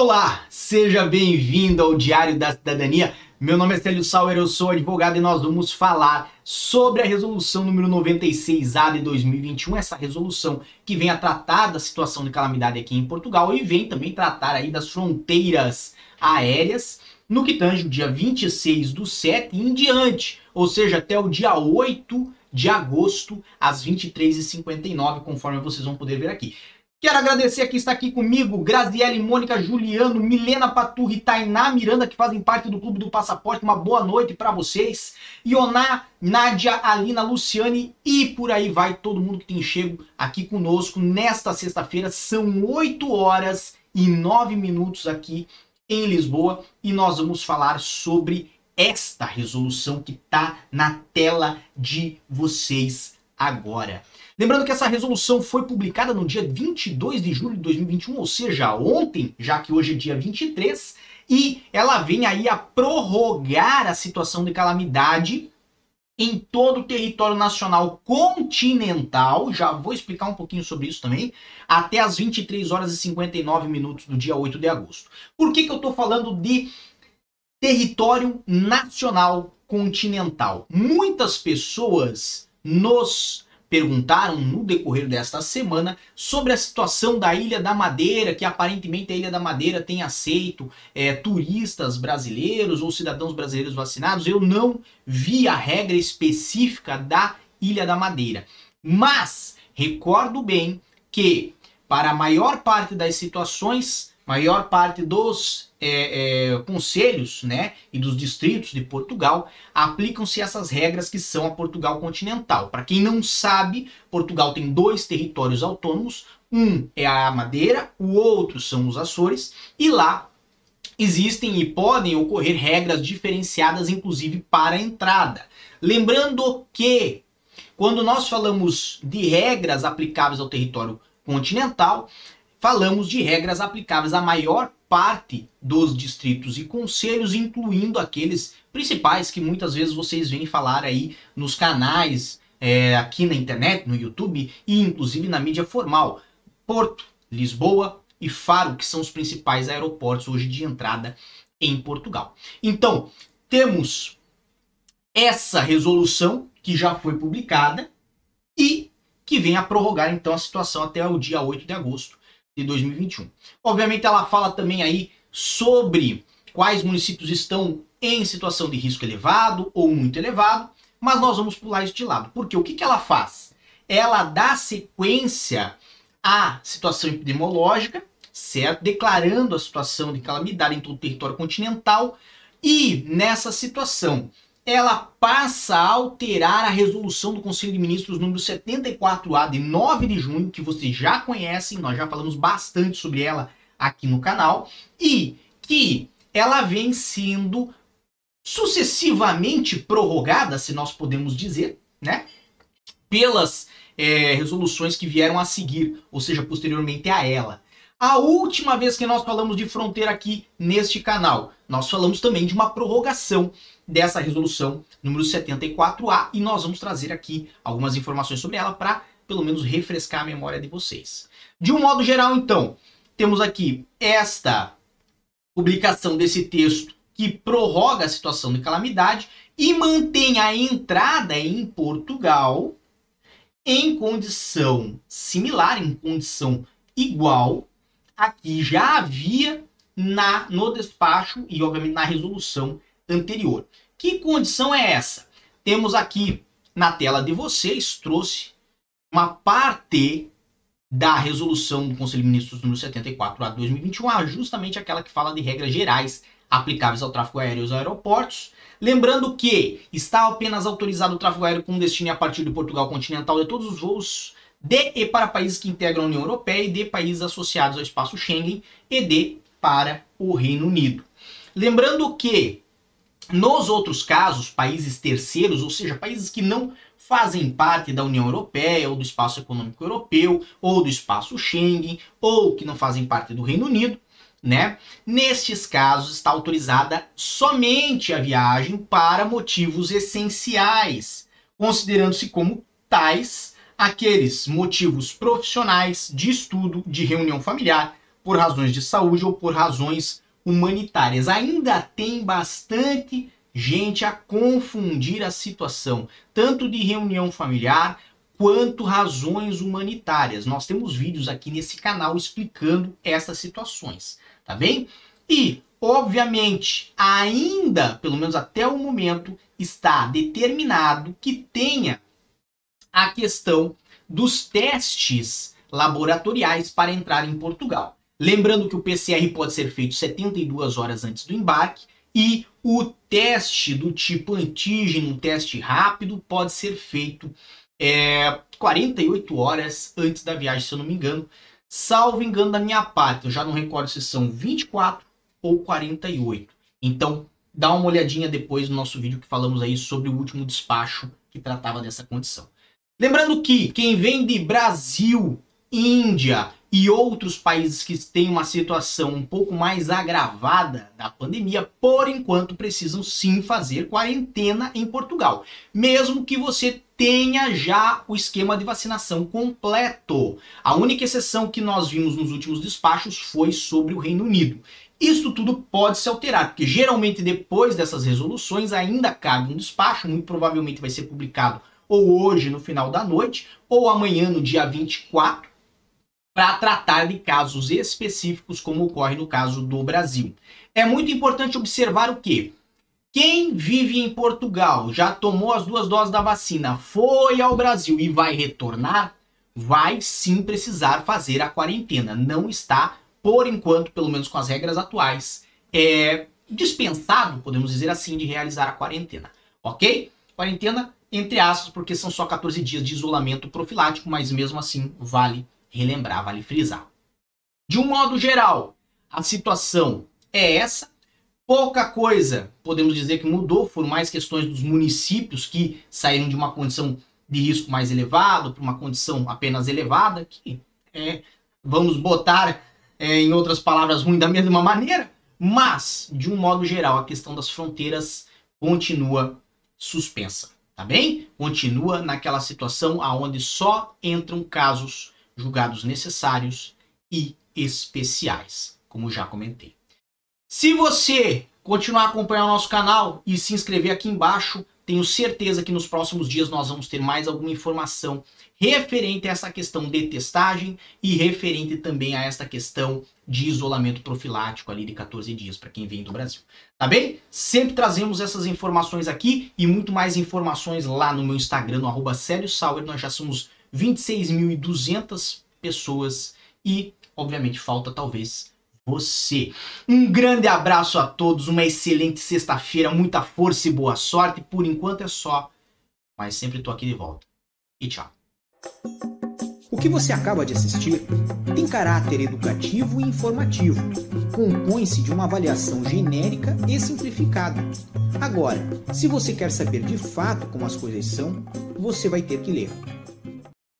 Olá, seja bem-vindo ao Diário da Cidadania. Meu nome é Célio Sauer, eu sou advogado e nós vamos falar sobre a resolução número 96A de 2021, essa resolução que vem a tratar da situação de calamidade aqui em Portugal e vem também tratar aí das fronteiras aéreas no que tange o dia 26 do 7 e em diante, ou seja, até o dia 8 de agosto às 23h59, conforme vocês vão poder ver aqui. Quero agradecer a quem está aqui comigo, Graziele, Mônica, Juliano, Milena Paturri, Tainá Miranda, que fazem parte do Clube do Passaporte. Uma boa noite para vocês. Ioná, Nádia, Alina, Luciane e por aí vai todo mundo que tem chego aqui conosco nesta sexta-feira. São 8 horas e 9 minutos aqui em Lisboa e nós vamos falar sobre esta resolução que está na tela de vocês agora. Lembrando que essa resolução foi publicada no dia 22 de julho de 2021, ou seja, ontem, já que hoje é dia 23, e ela vem aí a prorrogar a situação de calamidade em todo o território nacional continental, já vou explicar um pouquinho sobre isso também, até as 23 horas e 59 minutos do dia 8 de agosto. Por que, que eu estou falando de território nacional continental? Muitas pessoas nos perguntaram no decorrer desta semana sobre a situação da Ilha da Madeira, que aparentemente a Ilha da Madeira tem aceito é, turistas brasileiros ou cidadãos brasileiros vacinados. Eu não vi a regra específica da Ilha da Madeira, mas recordo bem que para a maior parte das situações maior parte dos é, é, conselhos né, e dos distritos de Portugal aplicam-se essas regras que são a Portugal continental. Para quem não sabe, Portugal tem dois territórios autônomos, um é a Madeira, o outro são os Açores, e lá existem e podem ocorrer regras diferenciadas, inclusive para a entrada. Lembrando que quando nós falamos de regras aplicáveis ao território continental, falamos de regras aplicáveis à maior parte dos distritos e conselhos, incluindo aqueles principais que muitas vezes vocês vêm falar aí nos canais, é, aqui na internet, no YouTube e inclusive na mídia formal. Porto, Lisboa e Faro, que são os principais aeroportos hoje de entrada em Portugal. Então, temos essa resolução que já foi publicada e que vem a prorrogar então a situação até o dia 8 de agosto de 2021. Obviamente ela fala também aí sobre quais municípios estão em situação de risco elevado ou muito elevado, mas nós vamos pular isso de lado. Porque o que, que ela faz? Ela dá sequência à situação epidemiológica, certo? Declarando a situação de calamidade em todo o território continental e nessa situação ela passa a alterar a resolução do Conselho de Ministros número 74A de 9 de junho, que vocês já conhecem, nós já falamos bastante sobre ela aqui no canal, e que ela vem sendo sucessivamente prorrogada, se nós podemos dizer, né? Pelas é, resoluções que vieram a seguir, ou seja, posteriormente a ela. A última vez que nós falamos de fronteira aqui neste canal, nós falamos também de uma prorrogação dessa resolução número 74A e nós vamos trazer aqui algumas informações sobre ela para pelo menos refrescar a memória de vocês. De um modo geral, então, temos aqui esta publicação desse texto que prorroga a situação de calamidade e mantém a entrada em Portugal em condição similar, em condição igual a que já havia na no despacho e obviamente na resolução anterior. Que condição é essa? Temos aqui na tela de vocês, trouxe uma parte da resolução do Conselho de Ministros número 74 a 2021, justamente aquela que fala de regras gerais aplicáveis ao tráfego aéreo e aos aeroportos. Lembrando que está apenas autorizado o tráfego aéreo com destino a partir de Portugal continental de todos os voos de para países que integram a União Europeia e de países associados ao espaço Schengen e de para o Reino Unido. Lembrando que nos outros casos, países terceiros, ou seja, países que não fazem parte da União Europeia, ou do Espaço Econômico Europeu, ou do Espaço Schengen, ou que não fazem parte do Reino Unido, né? Nestes casos está autorizada somente a viagem para motivos essenciais, considerando-se como tais aqueles motivos profissionais, de estudo, de reunião familiar, por razões de saúde ou por razões humanitárias. Ainda tem bastante gente a confundir a situação, tanto de reunião familiar quanto razões humanitárias. Nós temos vídeos aqui nesse canal explicando essas situações, tá bem? E, obviamente, ainda, pelo menos até o momento, está determinado que tenha a questão dos testes laboratoriais para entrar em Portugal. Lembrando que o PCR pode ser feito 72 horas antes do embarque e o teste do tipo antígeno, teste rápido, pode ser feito é, 48 horas antes da viagem, se eu não me engano. Salvo engano da minha parte, eu já não recordo se são 24 ou 48. Então, dá uma olhadinha depois no nosso vídeo que falamos aí sobre o último despacho que tratava dessa condição. Lembrando que quem vem de Brasil, Índia e outros países que têm uma situação um pouco mais agravada da pandemia, por enquanto precisam sim fazer quarentena em Portugal, mesmo que você tenha já o esquema de vacinação completo. A única exceção que nós vimos nos últimos despachos foi sobre o Reino Unido. Isso tudo pode se alterar, porque geralmente depois dessas resoluções ainda cabe um despacho, muito provavelmente vai ser publicado ou hoje no final da noite, ou amanhã no dia 24, para tratar de casos específicos, como ocorre no caso do Brasil. É muito importante observar o que? Quem vive em Portugal, já tomou as duas doses da vacina, foi ao Brasil e vai retornar, vai sim precisar fazer a quarentena. Não está, por enquanto, pelo menos com as regras atuais, é dispensado, podemos dizer assim, de realizar a quarentena. Ok? Quarentena, entre aspas, porque são só 14 dias de isolamento profilático, mas mesmo assim vale relembrar, vale frisar. De um modo geral, a situação é essa. Pouca coisa podemos dizer que mudou, foram mais questões dos municípios que saíram de uma condição de risco mais elevado para uma condição apenas elevada, que é, vamos botar é, em outras palavras ruim da mesma maneira, mas de um modo geral a questão das fronteiras continua suspensa, tá bem? Continua naquela situação aonde só entram casos julgados necessários e especiais, como já comentei. Se você continuar acompanhando o nosso canal e se inscrever aqui embaixo, tenho certeza que nos próximos dias nós vamos ter mais alguma informação referente a essa questão de testagem e referente também a esta questão de isolamento profilático ali de 14 dias para quem vem do Brasil. Tá bem? Sempre trazemos essas informações aqui e muito mais informações lá no meu Instagram, no arroba Sauer. Nós já somos 26.200 pessoas e, obviamente, falta talvez você. Um grande abraço a todos, uma excelente sexta-feira, muita força e boa sorte. Por enquanto é só, mas sempre tô aqui de volta. E tchau. O que você acaba de assistir tem caráter educativo e informativo. Compõe-se de uma avaliação genérica e simplificada. Agora, se você quer saber de fato como as coisas são, você vai ter que ler.